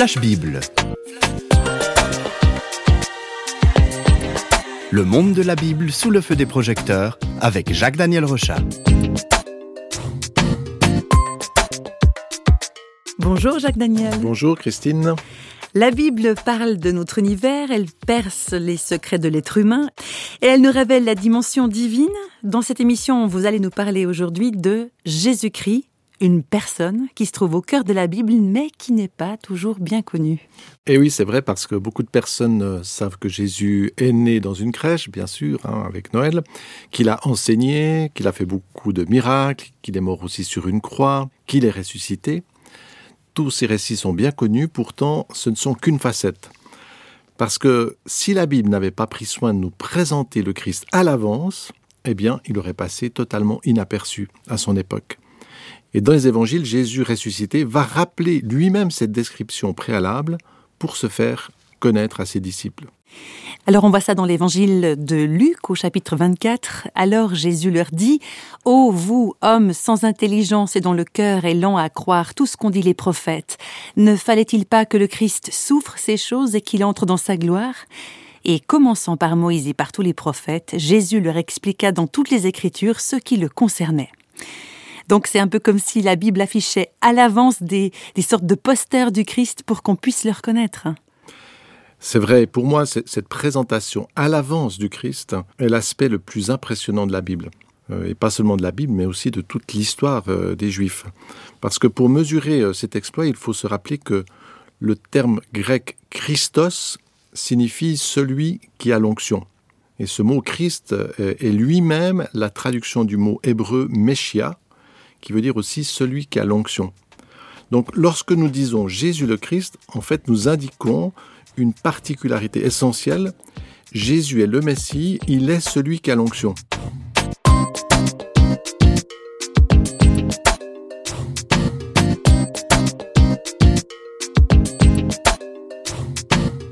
Flash Bible. Le monde de la Bible sous le feu des projecteurs avec Jacques-Daniel Rochat. Bonjour Jacques-Daniel. Bonjour Christine. La Bible parle de notre univers, elle perce les secrets de l'être humain et elle nous révèle la dimension divine. Dans cette émission, vous allez nous parler aujourd'hui de Jésus-Christ, une personne qui se trouve au cœur de la Bible, mais qui n'est pas toujours bien connue. Et oui, c'est vrai, parce que beaucoup de personnes euh, savent que Jésus est né dans une crèche, bien sûr, hein, avec Noël, qu'il a enseigné, qu'il a fait beaucoup de miracles, qu'il est mort aussi sur une croix, qu'il est ressuscité. Tous ces récits sont bien connus, pourtant ce ne sont qu'une facette. Parce que si la Bible n'avait pas pris soin de nous présenter le Christ à l'avance, eh bien, il aurait passé totalement inaperçu à son époque. Et dans les évangiles, Jésus ressuscité va rappeler lui-même cette description préalable pour se faire connaître à ses disciples. Alors on voit ça dans l'évangile de Luc au chapitre 24. Alors Jésus leur dit Ô vous, hommes sans intelligence et dont le cœur est lent à croire tout ce qu'ont dit les prophètes, ne fallait-il pas que le Christ souffre ces choses et qu'il entre dans sa gloire? Et commençant par Moïse et par tous les prophètes, Jésus leur expliqua dans toutes les Écritures ce qui le concernait. Donc c'est un peu comme si la Bible affichait à l'avance des, sortes de posters du Christ pour qu'on puisse le reconnaître. C'est vrai, pour moi, cette présentation à l'avance du Christ est l'aspect le plus impressionnant de la Bible. Euh, et pas seulement de la Bible, mais aussi de toute l'histoire euh, des Juifs. Parce que pour mesurer euh, cet exploit, il faut se rappeler que le terme grec Christos signifie celui qui a l'onction. Et ce mot Christ est lui-même la traduction du mot hébreu Meshia, qui veut dire aussi celui qui a l'onction. Donc lorsque nous disons Jésus le Christ, en fait nous indiquons une particularité essentielle. Jésus est le Messie, il est celui qui a l'onction.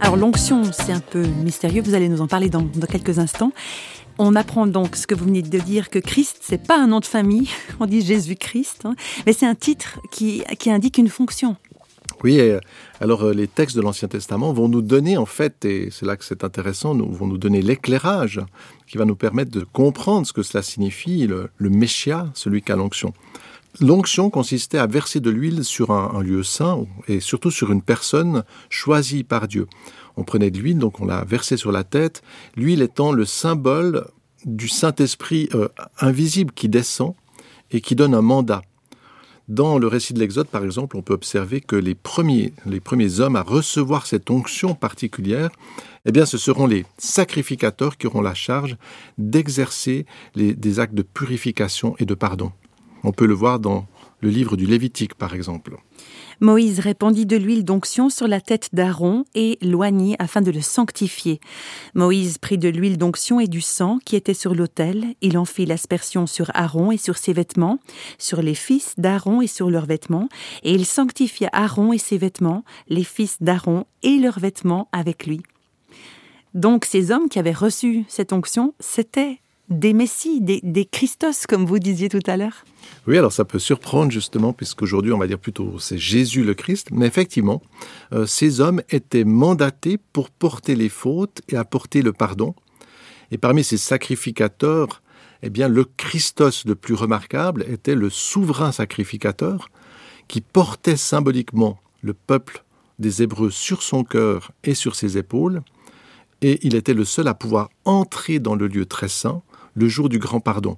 Alors l'onction, c'est un peu mystérieux, vous allez nous en parler dans, dans quelques instants. On apprend donc ce que vous venez de dire, que Christ, c'est pas un nom de famille, on dit Jésus-Christ, hein, mais c'est un titre qui, qui indique une fonction. Oui, alors euh, les textes de l'Ancien Testament vont nous donner, en fait, et c'est là que c'est intéressant, nous, vont nous donner l'éclairage qui va nous permettre de comprendre ce que cela signifie, le, le celui qui a l'onction. L'onction consistait à verser de l'huile sur un, lieu saint et surtout sur une personne choisie par Dieu on prenait de l'huile, donc on l'a versé sur la tête, l'huile étant le symbole du Saint-Esprit euh, invisible qui descend et qui donne un mandat. Dans le récit de l'Exode, par exemple, on peut observer que les premiers, les premiers hommes à recevoir cette onction particulière, eh bien, ce seront les sacrificateurs qui auront la charge d'exercer des actes de purification et de pardon. On peut le voir dans le livre du Lévitique, par exemple. Moïse répandit de l'huile d'onction sur la tête d'Aaron et l'oignit afin de le sanctifier. Moïse prit de l'huile d'onction et du sang qui était sur l'autel. Il en fit l'aspersion sur Aaron et sur ses vêtements, sur les fils d'Aaron et sur leurs vêtements, et il sanctifia Aaron et ses vêtements, les fils d'Aaron et leurs vêtements avec lui. Donc ces hommes qui avaient reçu cette onction, c'était des messies, des, Christos, comme vous disiez tout à l'heure. Oui, alors ça peut surprendre justement, puisqu'aujourd'hui on va dire plutôt c'est Jésus le Christ, mais effectivement, euh, ces hommes étaient mandatés pour porter les fautes et apporter le pardon. Et parmi ces sacrificateurs, eh bien, le Christos le plus remarquable était le souverain sacrificateur qui portait symboliquement le peuple des Hébreux sur son cœur et sur ses épaules, et il était le seul à pouvoir entrer dans le lieu très saint le jour du grand pardon.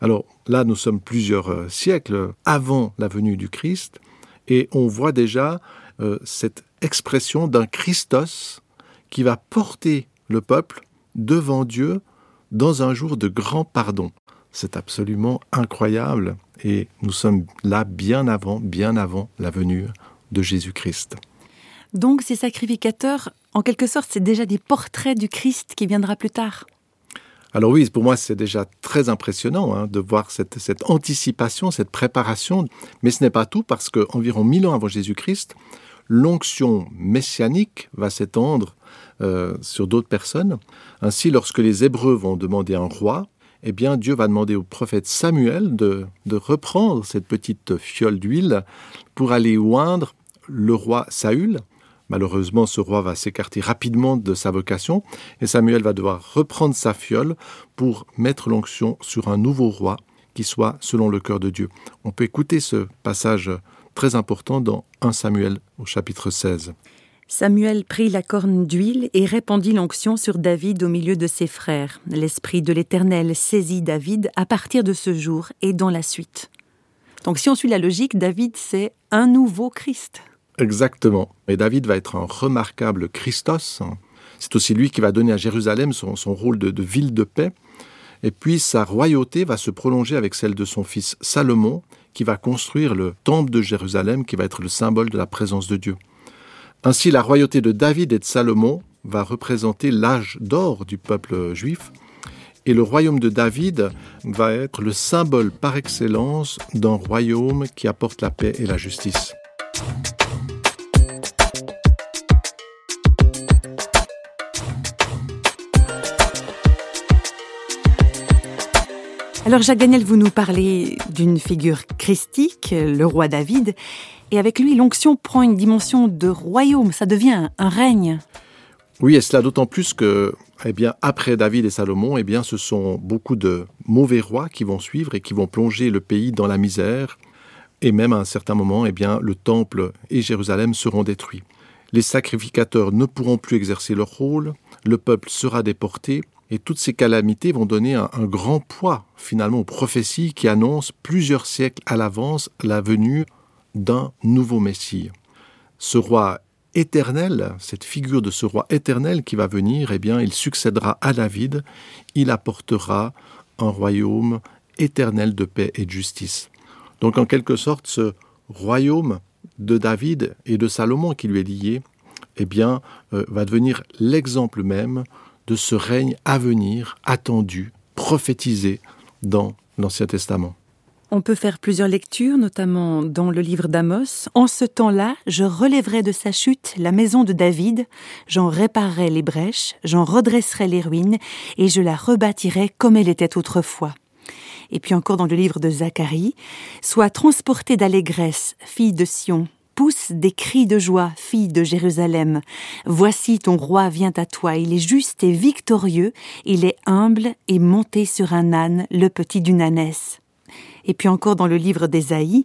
Alors là, nous sommes plusieurs euh, siècles avant la venue du Christ, et on voit déjà euh, cette expression d'un Christos qui va porter le peuple devant Dieu dans un jour de grand pardon. C'est absolument incroyable, et nous sommes là bien avant, bien avant la venue de Jésus-Christ. Donc ces sacrificateurs, en quelque sorte, c'est déjà des portraits du Christ qui viendra plus tard. Alors oui, pour moi, c'est déjà très impressionnant hein, de voir cette, cette, anticipation, cette préparation. Mais ce n'est pas tout, parce qu'environ mille ans avant Jésus-Christ, l'onction messianique va s'étendre euh, sur d'autres personnes. Ainsi, lorsque les Hébreux vont demander un roi, eh bien, Dieu va demander au prophète Samuel de, de reprendre cette petite fiole d'huile pour aller oindre le roi Saül. Malheureusement, ce roi va s'écarter rapidement de sa vocation et Samuel va devoir reprendre sa fiole pour mettre l'onction sur un nouveau roi qui soit selon le cœur de Dieu. On peut écouter ce passage très important dans 1 Samuel au chapitre 16. Samuel prit la corne d'huile et répandit l'onction sur David au milieu de ses frères. L'Esprit de l'Éternel saisit David à partir de ce jour et dans la suite. Donc si on suit la logique, David, c'est un nouveau Christ. Exactement. Et David va être un remarquable Christos. C'est aussi lui qui va donner à Jérusalem son, rôle de, de ville de paix. Et puis sa royauté va se prolonger avec celle de son fils Salomon, qui va construire le temple de Jérusalem, qui va être le symbole de la présence de Dieu. Ainsi, la royauté de David et de Salomon va représenter l'âge d'or du peuple juif, et le royaume de David va être le symbole par excellence d'un royaume qui apporte la paix et la justice. Alors Jacques Daniel, vous nous parlez d'une figure christique, le roi David, et avec lui l'onction prend une dimension de royaume, ça devient un règne. Oui, et cela d'autant plus que, eh bien, après David et Salomon, eh bien, ce sont beaucoup de mauvais rois qui vont suivre et qui vont plonger le pays dans la misère, et même à un certain moment, eh bien, le temple et Jérusalem seront détruits. Les sacrificateurs ne pourront plus exercer leur rôle, le peuple sera déporté, et toutes ces calamités vont donner un, grand poids finalement aux prophéties qui annoncent plusieurs siècles à l'avance la venue d'un nouveau Messie. Ce roi éternel, cette figure de ce roi éternel qui va venir, eh bien, il succédera à David, il apportera un royaume éternel de paix et de justice. Donc en quelque sorte, ce royaume de David et de Salomon qui lui est lié, eh euh, va devenir l'exemple même de ce règne à venir, attendu, prophétisé dans l'Ancien Testament. On peut faire plusieurs lectures, notamment dans le livre d'Amos. En ce temps-là, je relèverai de sa chute la maison de David, j'en réparerai les brèches, j'en redresserai les ruines, et je la rebâtirai comme elle était autrefois. Et puis encore dans le livre de Zacharie, Sois transportée d'allégresse, fille de Sion, pousse des cris de joie, fille de Jérusalem. Voici ton roi vient à toi, il est juste et victorieux, il est humble et monté sur un âne, le petit d'une ânesse. Et puis encore dans le livre d'Ésaïe,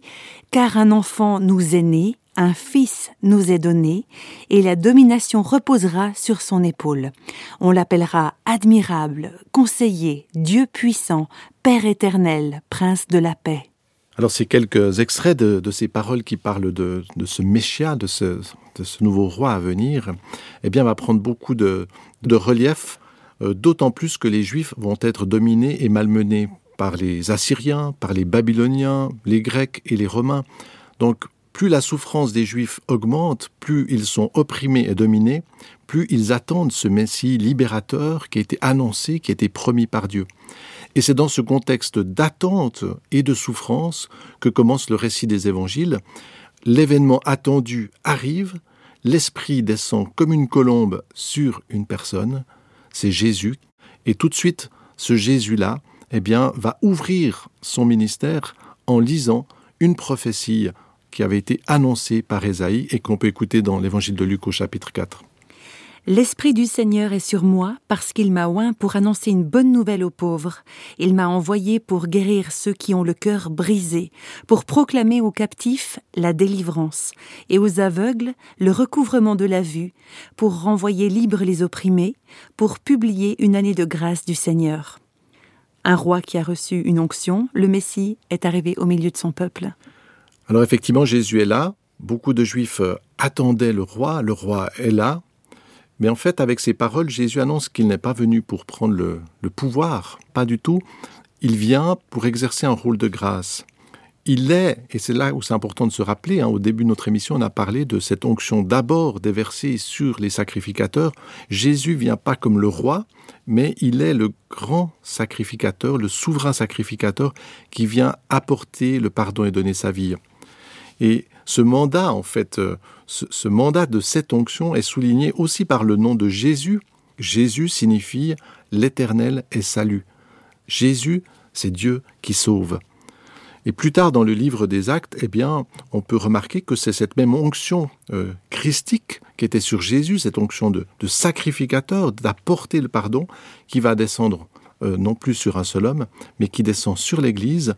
car un enfant nous est né, un fils nous est donné, et la domination reposera sur son épaule. On l'appellera admirable, conseiller, Dieu puissant, Père éternel, prince de la paix. Alors, c'est quelques extraits de, ces paroles qui parlent de, ce Messia, de ce, nouveau roi à venir, eh bien, va prendre beaucoup de, relief, euh, d'autant plus que les Juifs vont être dominés et malmenés par les Assyriens, par les Babyloniens, les Grecs et les Romains. Donc, plus la souffrance des Juifs augmente, plus ils sont opprimés et dominés, plus ils attendent ce Messie libérateur qui a été annoncé, qui a été promis par Dieu. Et c'est dans ce contexte d'attente et de souffrance que commence le récit des évangiles. L'événement attendu arrive, l'Esprit descend comme une colombe sur une personne, c'est Jésus, et tout de suite, ce Jésus-là, eh bien, va ouvrir son ministère en lisant une prophétie qui avait été annoncée par Ésaïe et qu'on peut écouter dans l'évangile de Luc au chapitre 4. L'Esprit du Seigneur est sur moi parce qu'il m'a oint pour annoncer une bonne nouvelle aux pauvres. Il m'a envoyé pour guérir ceux qui ont le cœur brisé, pour proclamer aux captifs la délivrance et aux aveugles le recouvrement de la vue, pour renvoyer libres les opprimés, pour publier une année de grâce du Seigneur. Un roi qui a reçu une onction, le Messie, est arrivé au milieu de son peuple. Alors effectivement, Jésus est là. Beaucoup de Juifs attendaient le roi. Le roi est là. Mais en fait, avec ces paroles, Jésus annonce qu'il n'est pas venu pour prendre le, pouvoir, pas du tout. Il vient pour exercer un rôle de grâce. Il est, et c'est là où c'est important de se rappeler, hein, au début de notre émission, on a parlé de cette onction d'abord déversée sur les sacrificateurs. Jésus vient pas comme le roi, mais il est le grand sacrificateur, le souverain sacrificateur qui vient apporter le pardon et donner sa vie. Et ce mandat, en fait, euh, ce, mandat de cette onction est souligné aussi par le nom de Jésus. Jésus signifie l'Éternel est salut. Jésus, c'est Dieu qui sauve. Et plus tard dans le livre des Actes, eh bien, on peut remarquer que c'est cette même onction euh, christique qui était sur Jésus, cette onction de, sacrificateur, d'apporter le pardon, qui va descendre euh, non plus sur un seul homme, mais qui descend sur l'Église.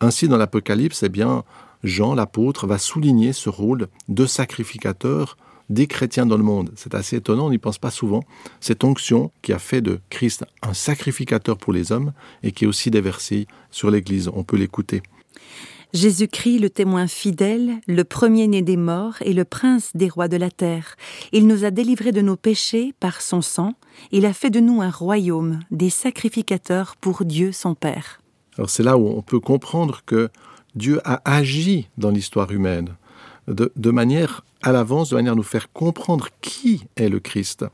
Ainsi, dans l'Apocalypse, eh bien, Jean, l'apôtre, va souligner ce rôle de sacrificateur des chrétiens dans le monde. C'est assez étonnant, on n'y pense pas souvent. Cette onction qui a fait de Christ un sacrificateur pour les hommes et qui est aussi déversée sur l'Église. On peut l'écouter. Jésus-Christ, le témoin fidèle, le premier-né des morts et le prince des rois de la terre. Il nous a délivrés de nos péchés par son sang. Il a fait de nous un royaume, des sacrificateurs pour Dieu son Père. Alors c'est là où on peut comprendre que Dieu a agi dans l'histoire humaine de, manière à l'avance, de manière à nous faire comprendre qui est le Christ,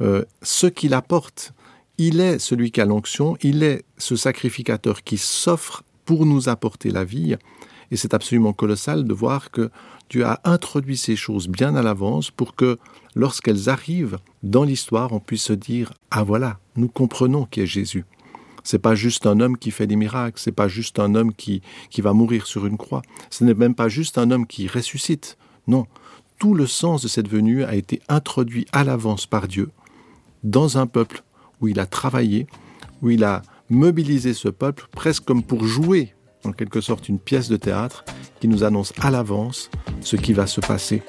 euh, ce qu'il apporte. Il est celui qui a l'onction, il est ce sacrificateur qui s'offre pour nous apporter la vie. Et c'est absolument colossal de voir que Dieu a introduit ces choses bien à l'avance pour que lorsqu'elles arrivent dans l'histoire, on puisse se dire Ah voilà, nous comprenons qui est Jésus. C'est pas juste un homme qui fait des miracles, c'est pas juste un homme qui, qui va mourir sur une croix, ce n'est même pas juste un homme qui ressuscite. Non, tout le sens de cette venue a été introduit à l'avance par Dieu dans un peuple où il a travaillé, où il a mobiliser ce peuple presque comme pour jouer en quelque sorte une pièce de théâtre qui nous annonce à l'avance ce qui va se passer.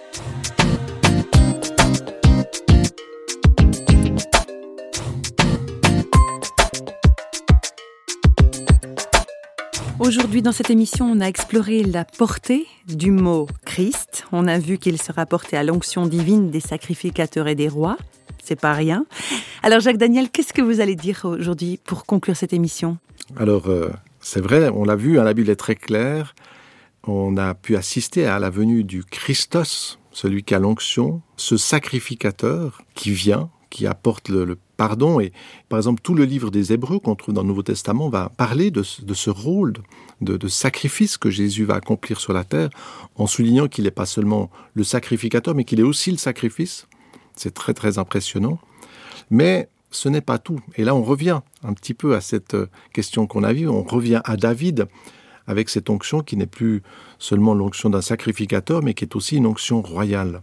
Aujourd'hui, dans cette émission, on a exploré la portée du mot Christ. On a vu qu'il se rapportait à l'onction divine des sacrificateurs et des rois c'est pas rien. Alors Jacques Daniel, qu'est-ce que vous allez dire aujourd'hui pour conclure cette émission? Alors euh, c'est vrai, on l'a vu, hein, la Bible est très claire. On a pu assister à la venue du Christos, celui qui a l'onction, ce sacrificateur qui vient, qui apporte le, pardon. Et par exemple, tout le livre des Hébreux qu'on trouve dans le Nouveau Testament va parler de, ce rôle de, sacrifice que Jésus va accomplir sur la terre, en soulignant qu'il n'est pas seulement le sacrificateur, mais qu'il est aussi le sacrifice. C'est très très impressionnant. Mais ce n'est pas tout. Et là, on revient un petit peu à cette euh, question qu'on a vue. On revient à David avec cette onction qui n'est plus seulement l'onction d'un sacrificateur, mais qui est aussi une onction royale.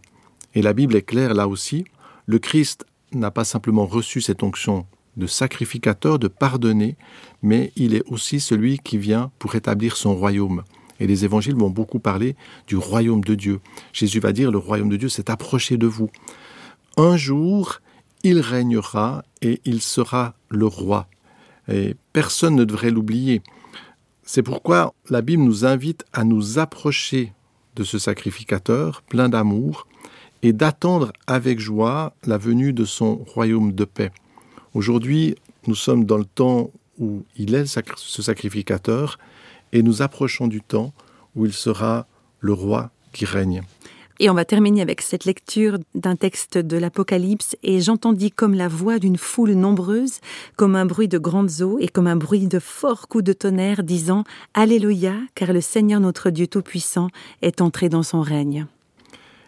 Et la Bible est claire là aussi. Le Christ n'a pas simplement reçu cette onction de sacrificateur, de pardonner, mais il est aussi celui qui vient pour établir son royaume. Et les évangiles vont beaucoup parler du royaume de Dieu. Jésus va dire, le royaume de Dieu s'est approché de vous. Un jour, il régnera et il sera le roi. Et personne ne devrait l'oublier. C'est pourquoi la Bible nous invite à nous approcher de ce sacrificateur plein d'amour et d'attendre avec joie la venue de son royaume de paix. Aujourd'hui, nous sommes dans le temps où il est ce sacrificateur et nous approchons du temps où il sera le roi qui règne. Et on va terminer avec cette lecture d'un texte de l'Apocalypse. Et j'entendis comme la voix d'une foule nombreuse, comme un bruit de grandes eaux et comme un bruit de forts coups de tonnerre, disant Alléluia, car le Seigneur notre Dieu Tout-Puissant est entré dans son règne.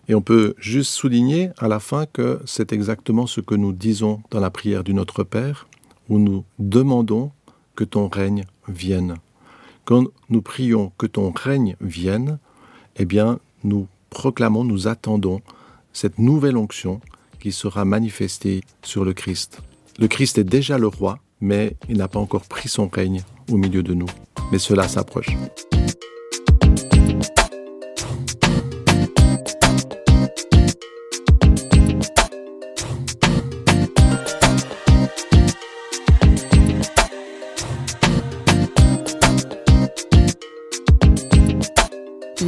Et on peut juste souligner à la fin que c'est exactement ce que nous disons dans la prière du Notre Père, où nous demandons que ton règne vienne. Quand nous prions que ton règne vienne, eh bien, nous proclamons, nous attendons cette nouvelle onction qui sera manifestée sur le Christ. Le Christ est déjà le roi, mais il n'a pas encore pris son règne au milieu de nous. Mais cela s'approche.